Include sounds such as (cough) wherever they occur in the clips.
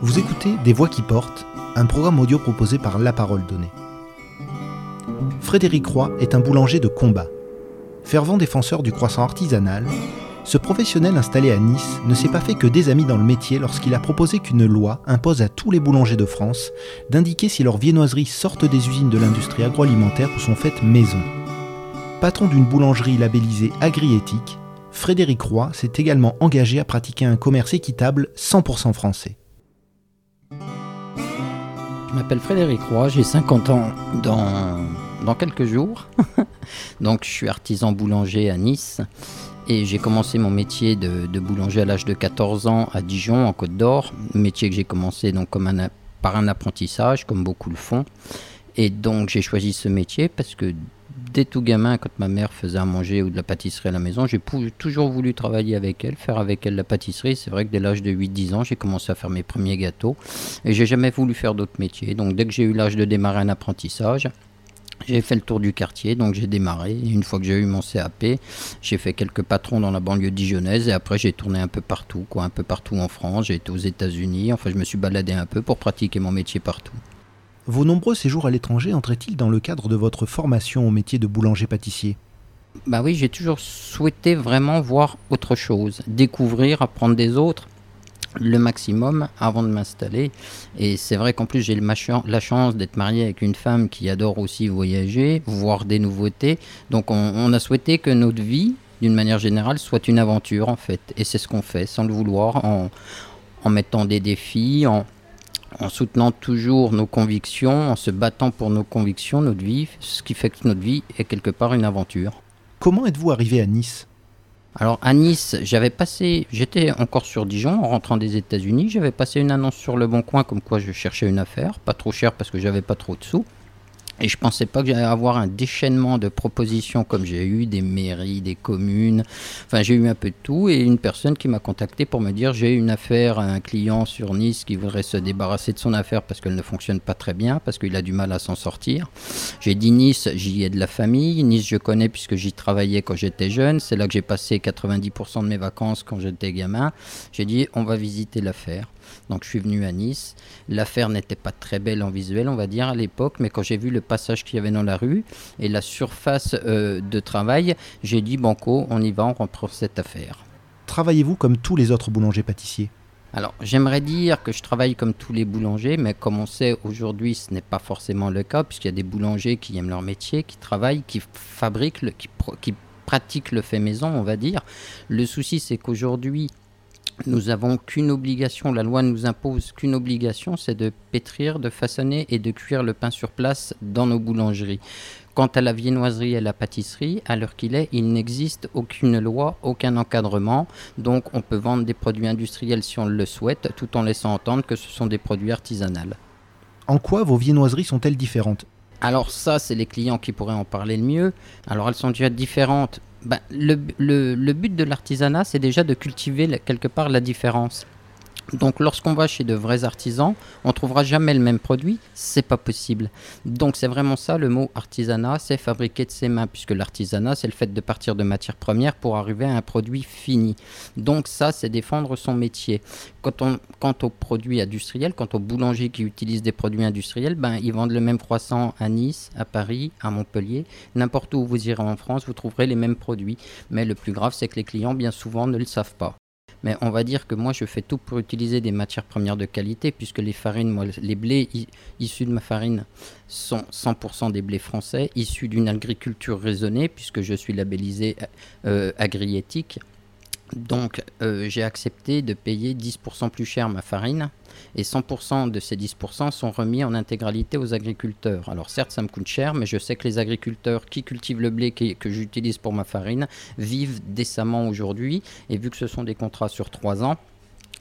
Vous écoutez Des Voix qui portent, un programme audio proposé par La Parole Donnée. Frédéric Roy est un boulanger de combat. Fervent défenseur du croissant artisanal, ce professionnel installé à Nice ne s'est pas fait que des amis dans le métier lorsqu'il a proposé qu'une loi impose à tous les boulangers de France d'indiquer si leurs viennoiseries sortent des usines de l'industrie agroalimentaire ou sont faites maison. Patron d'une boulangerie labellisée agri-éthique, Frédéric Roy s'est également engagé à pratiquer un commerce équitable 100% français. Je m'appelle Frédéric Roy, j'ai 50 ans dans, dans quelques jours. (laughs) donc je suis artisan boulanger à Nice et j'ai commencé mon métier de, boulanger à l'âge de 14 ans à Dijon en Côte d'Or. Métier que j'ai commencé donc comme un, par un apprentissage comme beaucoup le font. Et donc j'ai choisi ce métier parce que dès tout gamin, quand ma mère faisait à manger ou de la pâtisserie à la maison, j'ai toujours voulu travailler avec elle, faire avec elle la pâtisserie. C'est vrai que dès l'âge de 8-10 ans, j'ai commencé à faire mes premiers gâteaux et j'ai jamais voulu faire d'autres métiers. Donc dès que j'ai eu l'âge de démarrer un apprentissage, j'ai fait le tour du quartier, donc j'ai démarré. Une fois que j'ai eu mon CAP, j'ai fait quelques patrons dans la banlieue dijonnaise et après j'ai tourné un peu partout, quoi, un peu partout en France. J'ai été aux États-Unis, enfin je me suis baladé un peu pour pratiquer mon métier partout. Vos nombreux séjours à l'étranger entraient-ils dans le cadre de votre formation au métier de boulanger-pâtissier? Bah oui, j'ai toujours souhaité vraiment voir autre chose, découvrir, apprendre des autres le maximum avant de m'installer. Et c'est vrai qu'en plus j'ai la chance d'être marié avec une femme qui adore aussi voyager, voir des nouveautés. Donc on, a souhaité que notre vie, d'une manière générale, soit une aventure en fait. Et c'est ce qu'on fait sans le vouloir, en, en mettant des défis, en, en soutenant toujours nos convictions, en se battant pour nos convictions, notre vie, ce qui fait que notre vie est quelque part une aventure. Comment êtes-vous arrivé à Nice? Alors à Nice, j'avais passé, j'étais encore sur Dijon en rentrant des États-Unis, j'avais passé une annonce sur le Bon Coin comme quoi je cherchais une affaire, pas trop cher parce que j'avais pas trop de sous. Et je pensais pas que j'allais avoir un déchaînement de propositions comme j'ai eu des mairies, des communes. Enfin, j'ai eu un peu de tout et une personne qui m'a contacté pour me dire j'ai une affaire à un client sur Nice qui voudrait se débarrasser de son affaire parce qu'elle ne fonctionne pas très bien, parce qu'il a du mal à s'en sortir. J'ai dit Nice, j'y ai de la famille. Nice, je connais puisque j'y travaillais quand j'étais jeune. C'est là que j'ai passé 90% de mes vacances quand j'étais gamin. J'ai dit on va visiter l'affaire. Donc je suis venu à Nice. L'affaire n'était pas très belle en visuel, on va dire, à l'époque, mais quand j'ai vu le passage qu'il y avait dans la rue et la surface euh, de travail, j'ai dit Banco, on y va, on reprend cette affaire. Travaillez-vous comme tous les autres boulangers-pâtissiers alors, j'aimerais dire que je travaille comme tous les boulangers, mais comme on sait aujourd'hui, ce n'est pas forcément le cas, puisqu'il y a des boulangers qui aiment leur métier, qui travaillent, qui fabriquent, qui, qui pratiquent le fait maison, on va dire. Le souci, c'est qu'aujourd'hui, nous n'avons qu'une obligation, la loi nous impose qu'une obligation, c'est de pétrir, de façonner et de cuire le pain sur place dans nos boulangeries. Quant à la viennoiserie et la pâtisserie, à l'heure qu'il est, il n'existe aucune loi, aucun encadrement, donc on peut vendre des produits industriels si on le souhaite, tout en laissant entendre que ce sont des produits artisanaux. En quoi vos viennoiseries sont-elles différentes? Alors ça, c'est les clients qui pourraient en parler le mieux. Alors elles sont déjà différentes ben, le, le, but de l'artisanat, c'est déjà de cultiver quelque part la différence. Donc lorsqu'on va chez de vrais artisans, on trouvera jamais le même produit, c'est pas possible. Donc c'est vraiment ça le mot artisanat, c'est fabriquer de ses mains puisque l'artisanat c'est le fait de partir de matières premières pour arriver à un produit fini. Donc ça c'est défendre son métier. Quant aux produits industriels, quant aux boulangers qui utilisent des produits industriels, ben ils vendent le même croissant à Nice, à Paris, à Montpellier, n'importe où vous irez en France, vous trouverez les mêmes produits. Mais le plus grave c'est que les clients bien souvent ne le savent pas. Mais on va dire que moi, je fais tout pour utiliser des matières premières de qualité, puisque les farines, les blés issus de ma farine sont 100% des blés français, issus d'une agriculture raisonnée, puisque je suis labellisé euh, agri-éthique. Donc euh, j'ai accepté de payer 10% plus cher ma farine et 100% de ces 10% sont remis en intégralité aux agriculteurs. Alors certes ça me coûte cher mais je sais que les agriculteurs qui cultivent le blé que j'utilise pour ma farine vivent décemment aujourd'hui et vu que ce sont des contrats sur 3 ans,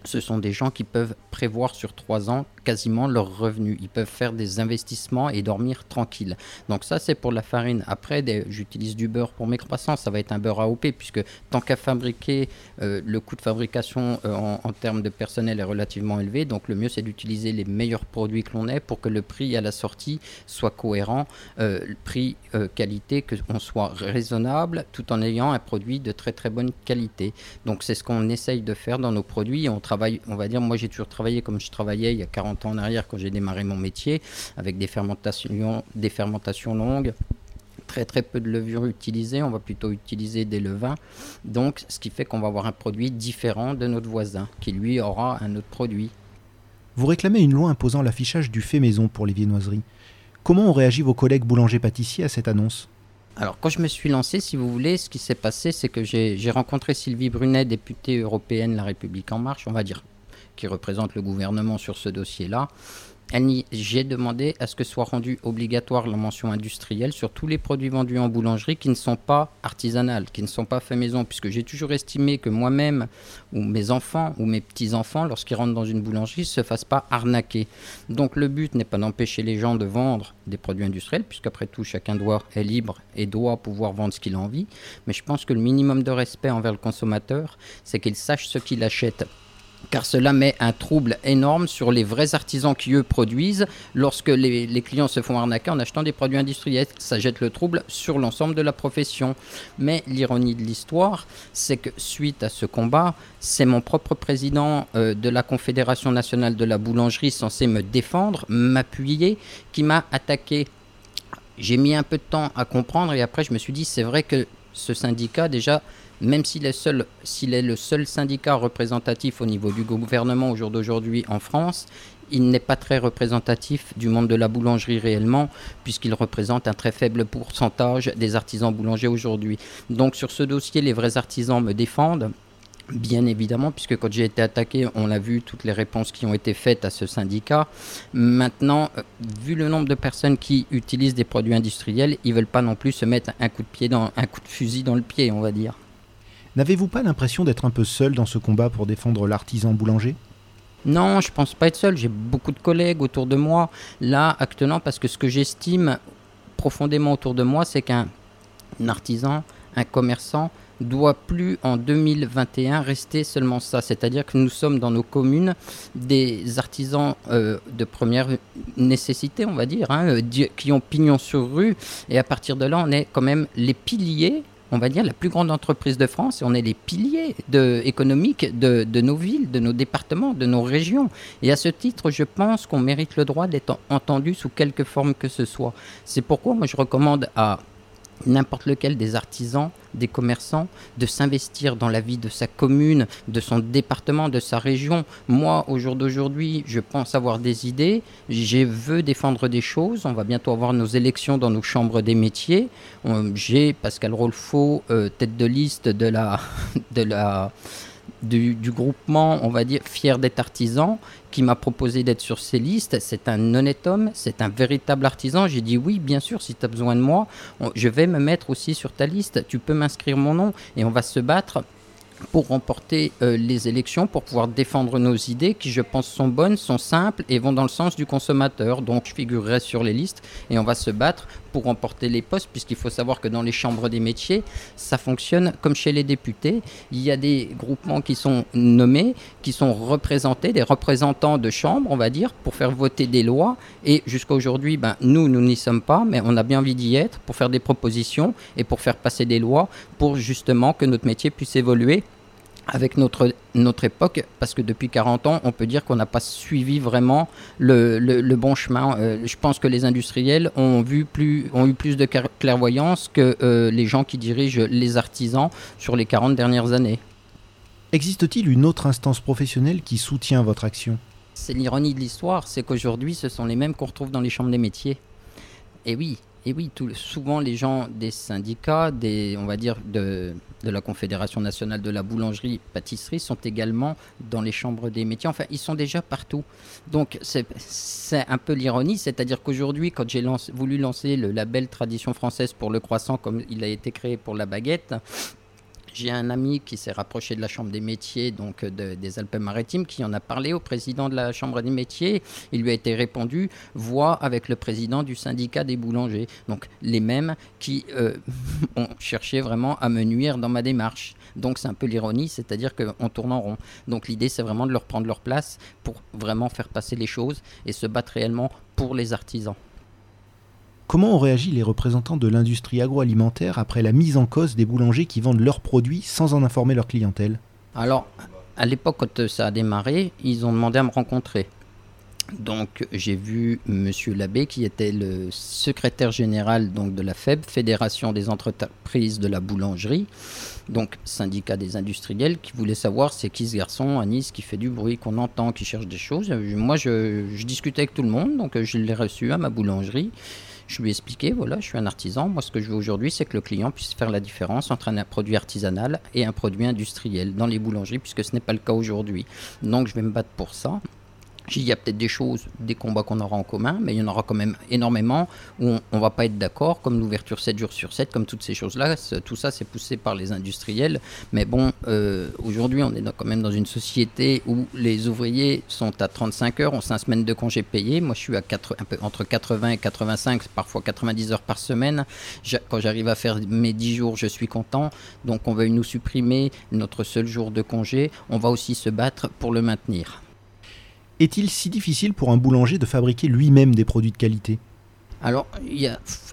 ce sont des gens qui peuvent prévoir sur 3 ans quasiment leur revenu. Ils peuvent faire des investissements et dormir tranquille. Donc ça, c'est pour la farine. Après, j'utilise du beurre pour mes croissants. Ça va être un beurre AOP, puisque tant qu'à fabriquer, euh, le coût de fabrication euh, en, termes de personnel est relativement élevé. Donc le mieux, c'est d'utiliser les meilleurs produits que l'on ait pour que le prix à la sortie soit cohérent, euh, prix-qualité, qu'on soit raisonnable, tout en ayant un produit de très très bonne qualité. Donc c'est ce qu'on essaye de faire dans nos produits. On travaille, on va dire, moi j'ai toujours travaillé comme je travaillais il y a 40 ans en arrière quand j'ai démarré mon métier, avec des fermentations, des fermentations longues très très peu de levure utilisée, on va plutôt utiliser des levains. Donc ce qui fait qu'on va avoir un produit différent de notre voisin, qui lui aura un autre produit. Vous réclamez une loi imposant l'affichage du fait maison pour les viennoiseries. Comment ont réagi vos collègues boulangers-pâtissiers à cette annonce? Alors, quand je me suis lancé, si vous voulez, ce qui s'est passé, c'est que j'ai rencontré Sylvie Brunet, députée européenne La République En Marche, on va dire, qui représente le gouvernement sur ce dossier-là j'ai demandé à ce que soit rendue obligatoire la mention industrielle sur tous les produits vendus en boulangerie qui ne sont pas artisanales, qui ne sont pas faits maison, puisque j'ai toujours estimé que moi-même ou mes enfants ou mes petits-enfants, lorsqu'ils rentrent dans une boulangerie, ne se fassent pas arnaquer. Donc le but n'est pas d'empêcher les gens de vendre des produits industriels, puisqu'après tout, chacun doit, est libre et doit pouvoir vendre ce qu'il a envie, mais je pense que le minimum de respect envers le consommateur, c'est qu'il sache ce qu'il achète car cela met un trouble énorme sur les vrais artisans qui, eux, produisent lorsque les, clients se font arnaquer en achetant des produits industriels. Ça jette le trouble sur l'ensemble de la profession. Mais l'ironie de l'histoire, c'est que suite à ce combat, c'est mon propre président euh, de la Confédération nationale de la boulangerie censé me défendre, m'appuyer, qui m'a attaqué. J'ai mis un peu de temps à comprendre et après je me suis dit c'est vrai que ce syndicat déjà même s'il est, seul, s'il est le seul syndicat représentatif au niveau du gouvernement au jour d'aujourd'hui en France, il n'est pas très représentatif du monde de la boulangerie réellement, puisqu'il représente un très faible pourcentage des artisans boulangers aujourd'hui. Donc sur ce dossier, les vrais artisans me défendent. Bien évidemment, puisque quand j'ai été attaqué, on a vu toutes les réponses qui ont été faites à ce syndicat. Maintenant, euh, vu le nombre de personnes qui utilisent des produits industriels, ils veulent pas non plus se mettre un coup de pied dans un coup de fusil dans le pied, on va dire. N'avez-vous pas l'impression d'être un peu seul dans ce combat pour défendre l'artisan boulanger? Non, je pense pas être seul. J'ai beaucoup de collègues autour de moi. Là, actuellement, parce que ce que j'estime profondément autour de moi, c'est qu'un artisan, un commerçant, doit plus en 2021 rester seulement ça. C'est-à-dire que nous sommes dans nos communes des artisans euh, de première nécessité, on va dire, hein, qui ont pignon sur rue. Et à partir de là, on est quand même les piliers on va dire, la plus grande entreprise de France et on est les piliers de, économiques de, de, nos villes, de nos départements, de nos régions. Et à ce titre, je pense qu'on mérite le droit d'être entendu sous quelque forme que ce soit. C'est pourquoi moi je recommande à n'importe lequel des artisans, des commerçants, de s'investir dans la vie de sa commune, de son département, de sa région. Moi, au jour d'aujourd'hui, je pense avoir des idées, je veux défendre des choses. On va bientôt avoir nos élections dans nos chambres des métiers. J'ai Pascal Rolfo, euh, tête de liste de la, (laughs) de la du, groupement, on va dire, fier d'être artisan, qui m'a proposé d'être sur ces listes. C'est un honnête homme, c'est un véritable artisan. J'ai dit oui, bien sûr, si tu as besoin de moi, je vais me mettre aussi sur ta liste. Tu peux m'inscrire mon nom et on va se battre pour remporter euh, les élections, pour pouvoir défendre nos idées qui, je pense, sont bonnes, sont simples et vont dans le sens du consommateur. Donc, je figurerai sur les listes et on va se battre pour remporter les postes, puisqu'il faut savoir que dans les chambres des métiers, ça fonctionne comme chez les députés. Il y a des groupements qui sont nommés, qui sont représentés, des représentants de chambres, on va dire, pour faire voter des lois. Et jusqu'à aujourd'hui, ben, nous, nous n'y sommes pas, mais on a bien envie d'y être pour faire des propositions et pour faire passer des lois pour justement que notre métier puisse évoluer avec notre, notre époque, parce que depuis 40 ans, on peut dire qu'on n'a pas suivi vraiment le, le, bon chemin. Euh, je pense que les industriels ont, vu plus, ont eu plus de clairvoyance que euh, les gens qui dirigent les artisans sur les 40 dernières années. Existe-t-il une autre instance professionnelle qui soutient votre action? C'est l'ironie de l'histoire, c'est qu'aujourd'hui, ce sont les mêmes qu'on retrouve dans les chambres des métiers. Et oui, et oui, souvent les gens des syndicats, des, on va dire de, de la Confédération nationale de la boulangerie-pâtisserie sont également dans les chambres des métiers. Enfin, ils sont déjà partout. Donc c'est un peu l'ironie, c'est-à-dire qu'aujourd'hui, quand j'ai voulu lancer le label tradition française pour le croissant, comme il a été créé pour la baguette, J'ai un ami qui s'est rapproché de la Chambre des métiers donc des Alpes-Maritimes qui en a parlé au président de la Chambre des métiers. Il lui a été répondu voix avec le président du syndicat des boulangers. Donc les mêmes qui euh, (laughs) ont cherché vraiment à me nuire dans ma démarche. Donc c'est un peu l'ironie, c'est-à-dire qu'on tourne en rond. Donc l'idée c'est vraiment de leur prendre leur place pour vraiment faire passer les choses et se battre réellement pour les artisans. Comment ont réagi les représentants de l'industrie agroalimentaire après la mise en cause des boulangers qui vendent leurs produits sans en informer leur clientèle? Alors, à l'époque, quand ça a démarré, ils ont demandé à me rencontrer. Donc j'ai vu Monsieur Labbé qui était le secrétaire général donc, de la FEB, Fédération des entreprises de la boulangerie, donc syndicat des industriels, qui voulait savoir c'est qui ce garçon à Nice qui fait du bruit, qu'on entend, qui cherche des choses. Moi je, je discutais avec tout le monde, donc je l'ai reçu à ma boulangerie. Je lui ai expliqué, voilà, je suis un artisan. Moi, ce que je veux aujourd'hui, c'est que le client puisse faire la différence entre un produit artisanal et un produit industriel dans les boulangeries, puisque ce n'est pas le cas aujourd'hui. Donc, je vais me battre pour ça. Il y a peut-être des choses, des combats qu'on aura en commun, mais il y en aura quand même énormément où on ne va pas être d'accord, comme l'ouverture 7 jours sur 7, comme toutes ces choses-là. Tout ça, c'est poussé par les industriels. Mais bon, euh, aujourd'hui, on est quand même dans une société où les ouvriers sont à 35 heures, ont 5 semaines de congés payés. Moi, je suis à 4, un peu, entre 80 et 85, parfois 90 heures par semaine. Quand j'arrive à faire mes 10 jours, je suis content. Donc, on va nous supprimer notre seul jour de congé. On va aussi se battre pour le maintenir. Est-il si difficile pour un boulanger de fabriquer lui-même des produits de qualité? Alors,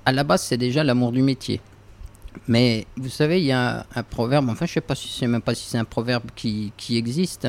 à la base, c'est déjà l'amour du métier. Mais vous savez, il y a un, proverbe, enfin je ne sais si même pas si c'est un proverbe qui, existe.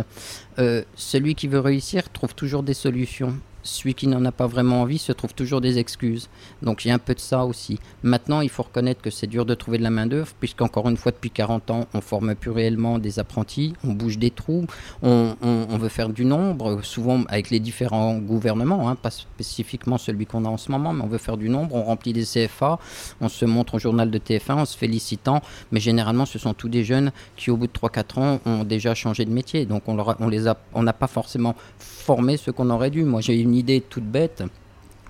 Euh, celui qui veut réussir trouve toujours des solutions celui qui n'en a pas vraiment envie se trouve toujours des excuses. Donc il y a un peu de ça aussi. Maintenant, il faut reconnaître que c'est dur de trouver de la main-d'œuvre, puisqu'encore une fois, depuis 40 ans, on forme plus réellement des apprentis, on bouge des trous, on, veut faire du nombre, souvent avec les différents gouvernements, hein, pas spécifiquement celui qu'on a en ce moment, mais on veut faire du nombre, on remplit des CFA, on se montre au journal de TF1 en se félicitant, mais généralement, ce sont tous des jeunes qui, au bout de 3-4 ans, ont déjà changé de métier. Donc on, n'a pas forcément formé ce qu'on aurait dû. Moi, j'ai une idée toute bête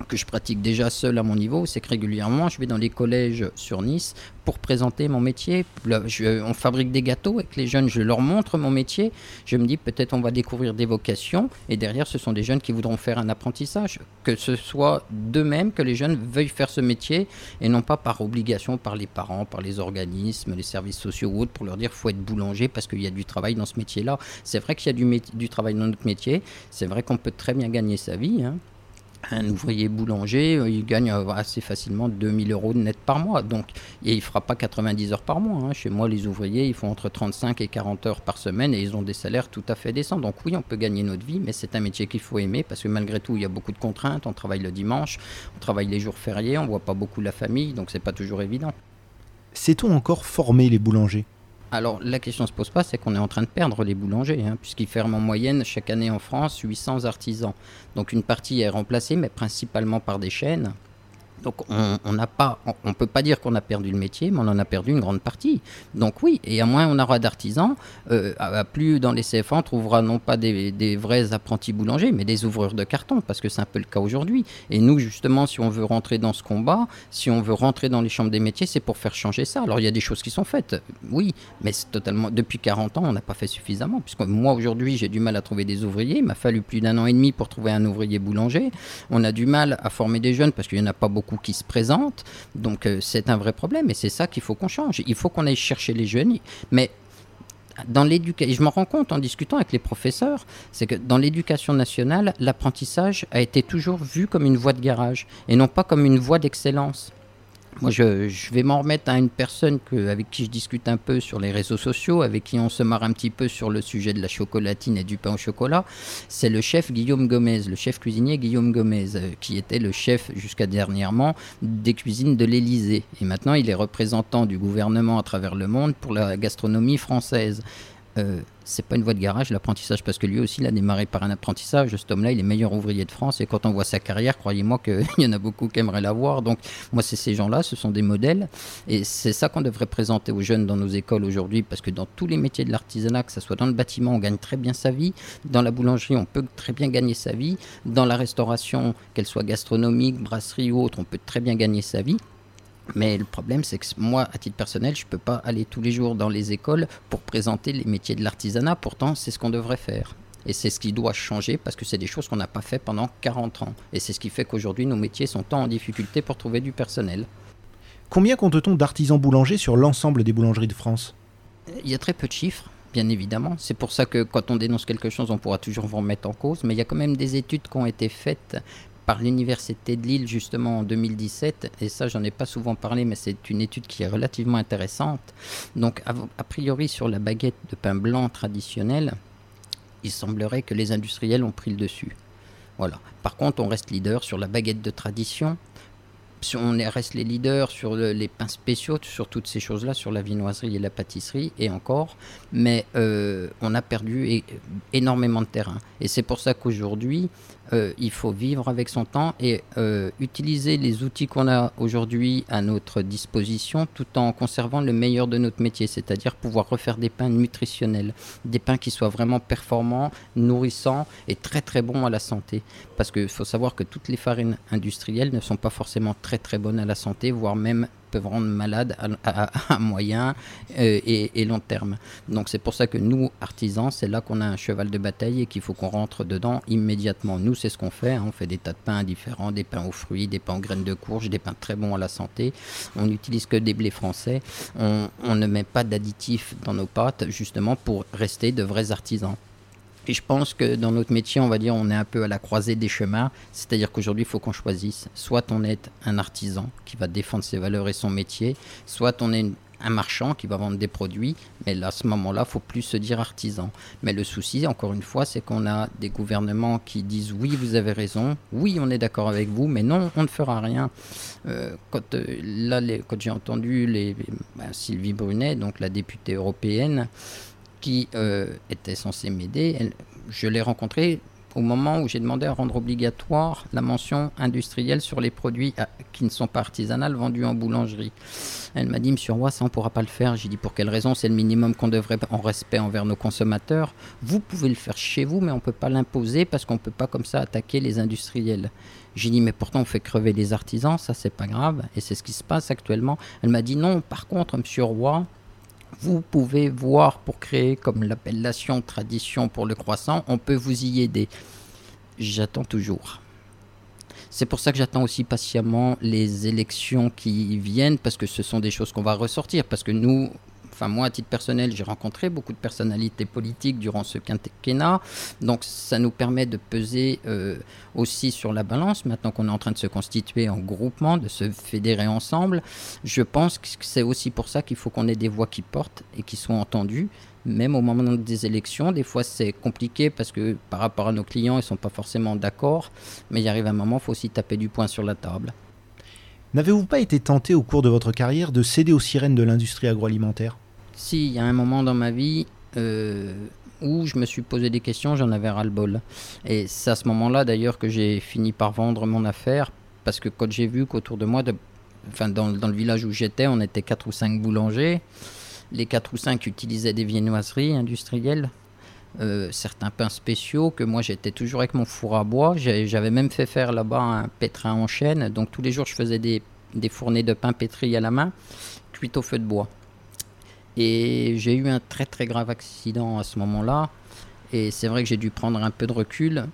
que je pratique déjà seul à mon niveau, c'est que régulièrement, je vais dans les collèges sur Nice pour présenter mon métier. on fabrique des gâteaux avec les jeunes, je leur montre mon métier. Je me dis peut-être on va découvrir des vocations et derrière, ce sont des jeunes qui voudront faire un apprentissage. Que ce soit d'eux-mêmes que les jeunes veuillent faire ce métier et non pas par obligation par les parents, par les organismes, les services sociaux ou autres pour leur dire faut être boulanger parce qu'il y a du travail dans ce métier-là. C'est vrai qu'il y a du, travail dans notre métier. C'est vrai qu'on peut très bien gagner sa vie. Hein un ouvrier boulanger, euh, il gagne euh, assez facilement 2000 euros net par mois. Donc, et il ne fera pas 90 heures par mois. Hein. Chez moi, les ouvriers, ils font entre 35 et 40 heures par semaine et ils ont des salaires tout à fait décents. Donc oui, on peut gagner notre vie, mais c'est un métier qu'il faut aimer parce que malgré tout, il y a beaucoup de contraintes. On travaille le dimanche, on travaille les jours fériés, on ne voit pas beaucoup la famille, donc c'est pas toujours évident. Sait-on encore former les boulangers? Alors la question se pose pas, c'est qu'on est en train de perdre les boulangers, hein, puisqu'ils ferment en moyenne chaque année en France 800 artisans. Donc une partie est remplacée, mais principalement par des chaînes. Donc on n'a pas, on, peut pas dire qu'on a perdu le métier, mais on en a perdu une grande partie. Donc oui, et à moins on aura d'artisans, euh, plus dans les CFA on trouvera non pas des, vrais apprentis boulangers, mais des ouvreurs de carton, parce que c'est un peu le cas aujourd'hui. Et nous justement, si on veut rentrer dans ce combat, si on veut rentrer dans les chambres des métiers, c'est pour faire changer ça. Alors il y a des choses qui sont faites, oui, mais c'est totalement depuis 40 ans on n'a pas fait suffisamment, puisque moi aujourd'hui j'ai du mal à trouver des ouvriers. Il m'a fallu plus d'un an et demi pour trouver un ouvrier boulanger. On a du mal à former des jeunes parce qu'il n'y en a pas beaucoup qui se présentent. Donc euh, c'est un vrai problème et c'est ça qu'il faut qu'on change. Il faut qu'on aille chercher les jeunes. Mais dans l'éducation, je me rends compte en discutant avec les professeurs, c'est que dans l'éducation nationale, l'apprentissage a été toujours vu comme une voie de garage et non pas comme une voie d'excellence. Moi, je, vais m'en remettre à une personne avec qui je discute un peu sur les réseaux sociaux, avec qui on se marre un petit peu sur le sujet de la chocolatine et du pain au chocolat. C'est le chef Guillaume Gomez, le chef cuisinier Guillaume Gomez, euh, qui était le chef jusqu'à dernièrement des cuisines de l'Élysée. Et maintenant, il est représentant du gouvernement à travers le monde pour la gastronomie française. Euh, c'est pas une voie de garage l'apprentissage parce que lui aussi il a démarré par un apprentissage. Cet homme-là, il est meilleur ouvrier de France et quand on voit sa carrière, croyez-moi qu'il (laughs) y en a beaucoup qui aimeraient l'avoir. Donc moi, c'est ces gens-là, ce sont des modèles et c'est ça qu'on devrait présenter aux jeunes dans nos écoles aujourd'hui parce que dans tous les métiers de l'artisanat, que ce soit dans le bâtiment, on gagne très bien sa vie. Dans la boulangerie, on peut très bien gagner sa vie. Dans la restauration, qu'elle soit gastronomique, brasserie ou autre, on peut très bien gagner sa vie. Mais le problème, c'est que moi, à titre personnel, je ne peux pas aller tous les jours dans les écoles pour présenter les métiers de l'artisanat. Pourtant, c'est ce qu'on devrait faire. Et c'est ce qui doit changer parce que c'est des choses qu'on n'a pas fait pendant 40 ans. Et c'est ce qui fait qu'aujourd'hui, nos métiers sont tant en difficulté pour trouver du personnel. Combien compte-t-on d'artisans boulangers sur l'ensemble des boulangeries de France? Il y a très peu de chiffres, bien évidemment. C'est pour ça que quand on dénonce quelque chose, on pourra toujours vous remettre en cause. Mais il y a quand même des études qui ont été faites par l'Université de Lille justement en 2017, et ça j'en ai pas souvent parlé, mais c'est une étude qui est relativement intéressante. Donc a, priori sur la baguette de pain blanc traditionnelle, il semblerait que les industriels ont pris le dessus. Voilà. Par contre, on reste leader sur la baguette de tradition. On reste les leaders sur les pains spéciaux, sur toutes ces choses-là, sur la vinoiserie et la pâtisserie, et encore. Mais euh, on a perdu énormément de terrain. Et c'est pour ça qu'aujourd'hui, euh, il faut vivre avec son temps et euh, utiliser les outils qu'on a aujourd'hui à notre disposition tout en conservant le meilleur de notre métier, c'est-à-dire pouvoir refaire des pains nutritionnels, des pains qui soient vraiment performants, nourrissants et très très bons à la santé. Parce qu'il faut savoir que toutes les farines industrielles ne sont pas forcément très très bonnes à la santé, voire même peuvent rendre malade à, moyen euh, et, long terme. Donc c'est pour ça que nous, artisans, c'est là qu'on a un cheval de bataille et qu'il faut qu'on rentre dedans immédiatement. Nous, c'est ce qu'on fait. Hein. On fait des tas de pains différents, des pains aux fruits, des pains aux graines de courge, des pains très bons à la santé. On n'utilise que des blés français. On, on ne met pas d'additifs dans nos pâtes, justement pour rester de vrais artisans. Et je pense que dans notre métier, on va dire, on est un peu à la croisée des chemins. C'est-à-dire qu'aujourd'hui, il faut qu'on choisisse. Soit on est un artisan qui va défendre ses valeurs et son métier, soit on est un marchand qui va vendre des produits. Mais là, à ce moment-là, il faut plus se dire artisan. Mais le souci, encore une fois, c'est qu'on a des gouvernements qui disent oui, vous avez raison, oui, on est d'accord avec vous, mais non, on ne fera rien. Euh, quand euh, là, quand j'ai entendu ben, Sylvie Brunet, donc la députée européenne, qui euh, était censé m'aider. Je l'ai rencontrée au moment où j'ai demandé à rendre obligatoire la mention industrielle sur les produits euh, qui ne sont pas artisanales vendus en boulangerie. Elle m'a dit, Monsieur Roy, ça on ne pourra pas le faire. J'ai dit, pour quelle raison? C'est le minimum qu'on devrait, en respect envers nos consommateurs. Vous pouvez le faire chez vous, mais on ne peut pas l'imposer parce qu'on ne peut pas comme ça attaquer les industriels. J'ai dit, mais pourtant on fait crever les artisans, ça c'est pas grave. Et c'est ce qui se passe actuellement. Elle m'a dit, non, par contre, Monsieur Roy, vous pouvez voir pour créer comme l'appellation tradition pour le croissant, on peut vous y aider. J'attends toujours. C'est pour ça que j'attends aussi patiemment les élections qui viennent, parce que ce sont des choses qu'on va ressortir, parce que nous, enfin moi à titre personnel, j'ai rencontré beaucoup de personnalités politiques durant ce quinquennat, donc ça nous permet de peser euh, aussi sur la balance. Maintenant qu'on est en train de se constituer en groupement, de se fédérer ensemble, je pense que c'est aussi pour ça qu'il faut qu'on ait des voix qui portent et qui soient entendues. Même au moment des élections, des fois c'est compliqué parce que par rapport à nos clients, ils ne sont pas forcément d'accord, mais il arrive un moment, il faut aussi taper du poing sur la table. N'avez-vous pas été tenté au cours de votre carrière de céder aux sirènes de l'industrie agroalimentaire? Si, il y a un moment dans ma vie euh, où je me suis posé des questions, j'en avais ras-le-bol. Et c'est à ce moment-là d'ailleurs que j'ai fini par vendre mon affaire, parce que quand j'ai vu qu'autour de moi, enfin dans, le village où j'étais, on était 4 ou 5 boulangers. Les 4 ou 5 utilisaient des viennoiseries industrielles. Euh, certains pains spéciaux que moi j'étais toujours avec mon four à bois. J'avais même fait faire là-bas un pétrin en chaîne. Donc tous les jours je faisais des, des fournées de pain pétri à la main, cuites au feu de bois. Et j'ai eu un très très grave accident à ce moment-là. Et c'est vrai que j'ai dû prendre un peu de recul.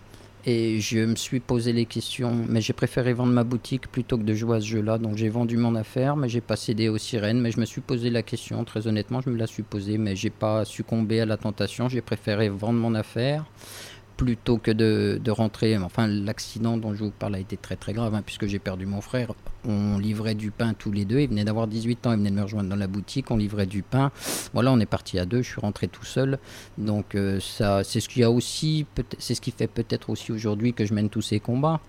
Et je me suis posé les questions. Mais j'ai préféré vendre ma boutique plutôt que de jouer à ce jeu-là. Donc j'ai vendu mon affaire, mais j'ai pas cédé aux sirènes. Mais je me suis posé la question. Très honnêtement, je me la suis posée. Mais j'ai pas succombé à la tentation. J'ai préféré vendre mon affaire plutôt que de, rentrer. Enfin, l'accident dont je vous parle a été très très grave, hein, puisque j'ai perdu mon frère. On livrait du pain tous les deux. Il venait d'avoir 18 ans, il venait de me rejoindre dans la boutique. On livrait du pain. Voilà, on est parti à deux. Je suis rentré tout seul. Donc, euh, ça, c'est ce qui a aussi, c'est ce qui fait peut-être aussi aujourd'hui que je mène tous ces combats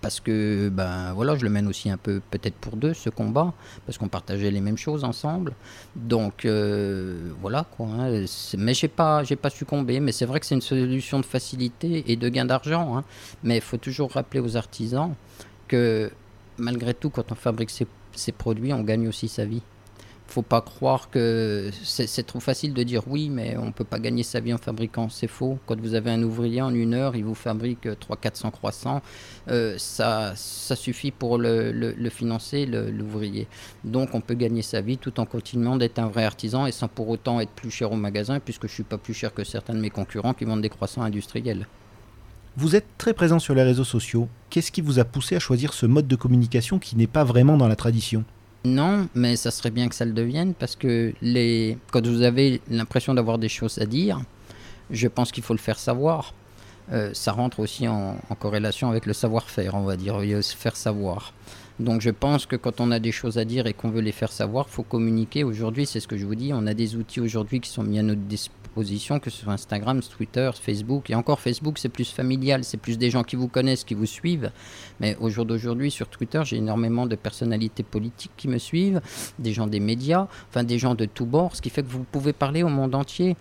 parce que ben voilà, je le mène aussi un peu peut-être pour deux ce combat parce qu'on partageait les mêmes choses ensemble. Donc euh, voilà quoi. Hein. Mais j'ai pas j'ai pas succombé. Mais c'est vrai que c'est une solution de facilité et de gain d'argent. Hein. Mais il faut toujours rappeler aux artisans que malgré tout, quand on fabrique ces, ces produits, on gagne aussi sa vie faut pas croire que c'est trop facile de dire oui, mais on peut pas gagner sa vie en fabriquant. C'est faux. Quand vous avez un ouvrier en une heure, il vous fabrique 300-400 croissants. Euh, ça, ça suffit pour le, le, financer, l'ouvrier. Donc on peut gagner sa vie tout en continuant d'être un vrai artisan et sans pour autant être plus cher au magasin, puisque je suis pas plus cher que certains de mes concurrents qui vendent des croissants industriels. Vous êtes très présent sur les réseaux sociaux. Qu'est-ce qui vous a poussé à choisir ce mode de communication qui n'est pas vraiment dans la tradition? Non, mais ça serait bien que ça le devienne parce que les... quand vous avez l'impression d'avoir des choses à dire, je pense qu'il faut le faire savoir. Euh, ça rentre aussi en, corrélation avec le savoir-faire, on va dire, se faire savoir. Donc je pense que quand on a des choses à dire et qu'on veut les faire savoir, il faut communiquer. Aujourd'hui, c'est ce que je vous dis, on a des outils aujourd'hui qui sont mis à notre disposition que ce soit Instagram, Twitter, Facebook. Et encore Facebook, c'est plus familial, c'est plus des gens qui vous connaissent, qui vous suivent. Mais au jour d'aujourd'hui, sur Twitter, j'ai énormément de personnalités politiques qui me suivent, des gens des médias, enfin des gens de tous bords, ce qui fait que vous pouvez parler au monde entier.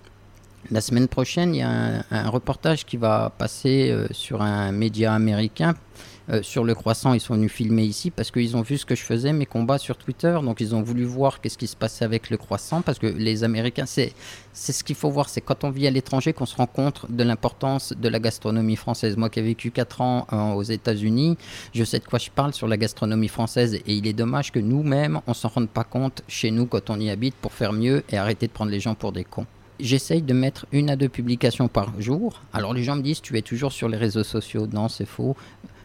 La semaine prochaine, il y a un, reportage qui va passer euh, sur un média américain euh, sur le croissant, ils sont venus filmer ici parce qu'ils ont vu ce que je faisais, mes combats sur Twitter. Donc ils ont voulu voir qu'est-ce qui se passait avec le croissant parce que les Américains, c'est ce qu'il faut voir, c'est quand on vit à l'étranger qu'on se rend compte de l'importance de la gastronomie française. Moi qui ai vécu 4 ans euh, aux États-Unis, je sais de quoi je parle sur la gastronomie française et il est dommage que nous-mêmes, on s'en rende pas compte chez nous quand on y habite pour faire mieux et arrêter de prendre les gens pour des cons j'essaye de mettre une à deux publications par jour. Alors les gens me disent, tu es toujours sur les réseaux sociaux. Non, c'est faux.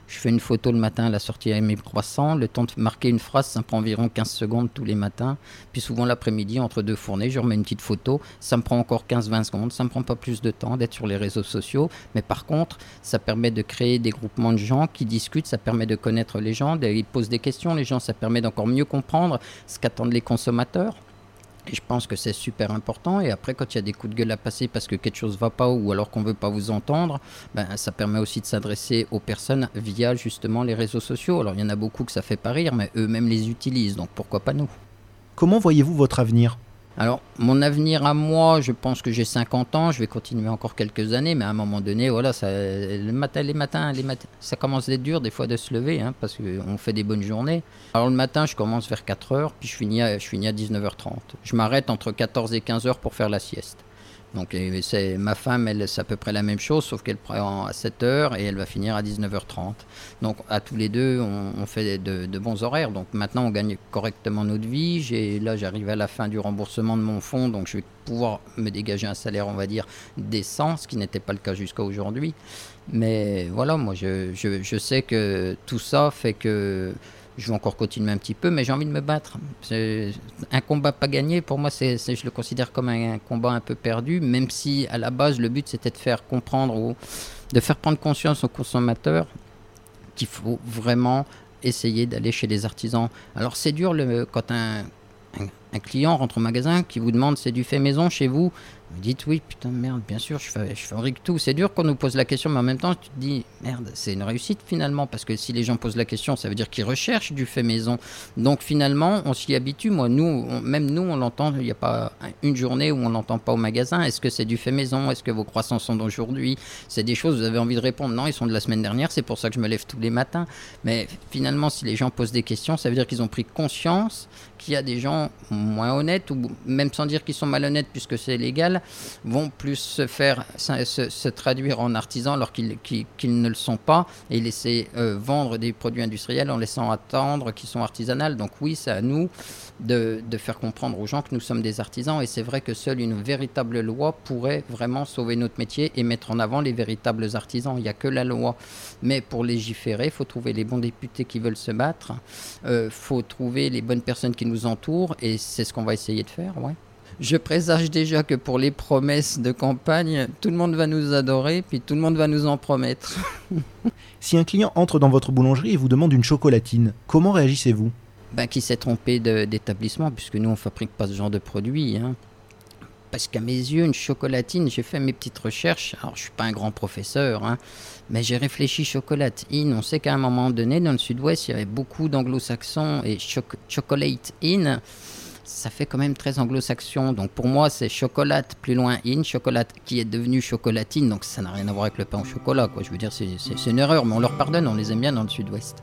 Je fais une photo le matin à la sortie à mes croissants. Le temps de marquer une phrase, ça me prend environ 15 secondes tous les matins. Puis souvent l'après-midi, entre deux fournées, je remets une petite photo. Ça me prend encore 15-20 secondes. Ça me prend pas plus de temps d'être sur les réseaux sociaux. Mais par contre, ça permet de créer des groupements de gens qui discutent. Ça permet de connaître les gens. Ils posent des questions. Les gens, ça permet d'encore mieux comprendre ce qu'attendent les consommateurs. Et je pense que c'est super important. Et après, quand il y a des coups de gueule à passer parce que quelque chose ne va pas ou alors qu'on ne veut pas vous entendre, ben, ça permet aussi de s'adresser aux personnes via justement les réseaux sociaux. Alors il y en a beaucoup que ça fait pas rire, mais eux-mêmes les utilisent. Donc pourquoi pas nous? Comment voyez-vous votre avenir? Alors, mon avenir à moi, je pense que j'ai 50 ans, je vais continuer encore quelques années, mais à un moment donné, voilà, ça, le matin, les matins, les matins, ça commence à être dur des fois de se lever, hein, parce qu'on fait des bonnes journées. Alors, le matin, je commence vers 4 heures, puis je finis à, je finis à 19h30. Je m'arrête entre 14 et 15 heures pour faire la sieste. Donc c'est ma femme, elle c'est à peu près la même chose, sauf qu'elle prend à 7h et elle va finir à 19h30. Donc à tous les deux, on, fait de, bons horaires. Donc maintenant, on gagne correctement notre vie. Là, j'arrive à la fin du remboursement de mon fonds, donc je vais pouvoir me dégager un salaire, on va dire, décent, ce qui n'était pas le cas jusqu'à aujourd'hui. Mais voilà, moi je, je sais que tout ça fait que je vais encore continuer un petit peu, mais j'ai envie de me battre. Un combat pas gagné, pour moi, je le considère comme un, combat un peu perdu, même si à la base, le but c'était de faire comprendre ou de faire prendre conscience aux consommateurs qu'il faut vraiment essayer d'aller chez les artisans. Alors c'est dur quand un, client rentre au magasin qui vous demande c'est du fait maison chez vous. Vous dites oui, putain, merde, bien sûr, je, je fabrique tout. C'est dur qu'on nous pose la question, mais en même temps, tu te dis, merde, c'est une réussite finalement, parce que si les gens posent la question, ça veut dire qu'ils recherchent du fait maison. Donc finalement, on s'y habitue. Moi, nous, même nous, on l'entend, il n'y a pas une journée où on l'entend pas au magasin. Est-ce que c'est du fait maison? Est-ce que vos croissants sont d'aujourd'hui? C'est des choses, vous avez envie de répondre, non, ils sont de la semaine dernière, c'est pour ça que je me lève tous les matins. Mais finalement, si les gens posent des questions, ça veut dire qu'ils ont pris conscience qu'il y a des gens moins honnêtes, ou même sans dire qu'ils sont malhonnêtes puisque c'est légal, vont plus se faire traduire en artisans alors qu'ils ne le sont pas et laisser euh, vendre des produits industriels en laissant attendre qu'ils sont artisanales. Donc oui, c'est à nous de, de, faire comprendre aux gens que nous sommes des artisans et c'est vrai que seule une véritable loi pourrait vraiment sauver notre métier et mettre en avant les véritables artisans. Il n'y a que la loi. Mais pour légiférer, il faut trouver les bons députés qui veulent se battre, il euh, faut trouver les bonnes personnes qui nous entourent et c'est ce qu'on va essayer de faire. Ouais je présage déjà que pour les promesses de campagne, tout le monde va nous adorer, puis tout le monde va nous en promettre. (laughs) si un client entre dans votre boulangerie et vous demande une chocolatine, comment réagissez-vous? Ben, Qui s'est trompé d'établissement, puisque nous, on fabrique pas ce genre de produit. Hein. Parce qu'à mes yeux, une chocolatine, j'ai fait mes petites recherches. Alors, je suis pas un grand professeur, hein, mais j'ai réfléchi chocolatine. On sait qu'à un moment donné, dans le sud-ouest, il y avait beaucoup d'anglo-saxons et chocolate in ça fait quand même très anglo-saxon. Donc pour moi, c'est chocolate plus loin in, chocolat qui est devenu chocolatine. Donc ça n'a rien à voir avec le pain au chocolat. Quoi. Je veux dire, c'est une erreur, mais on leur pardonne, on les aime bien dans le sud-ouest.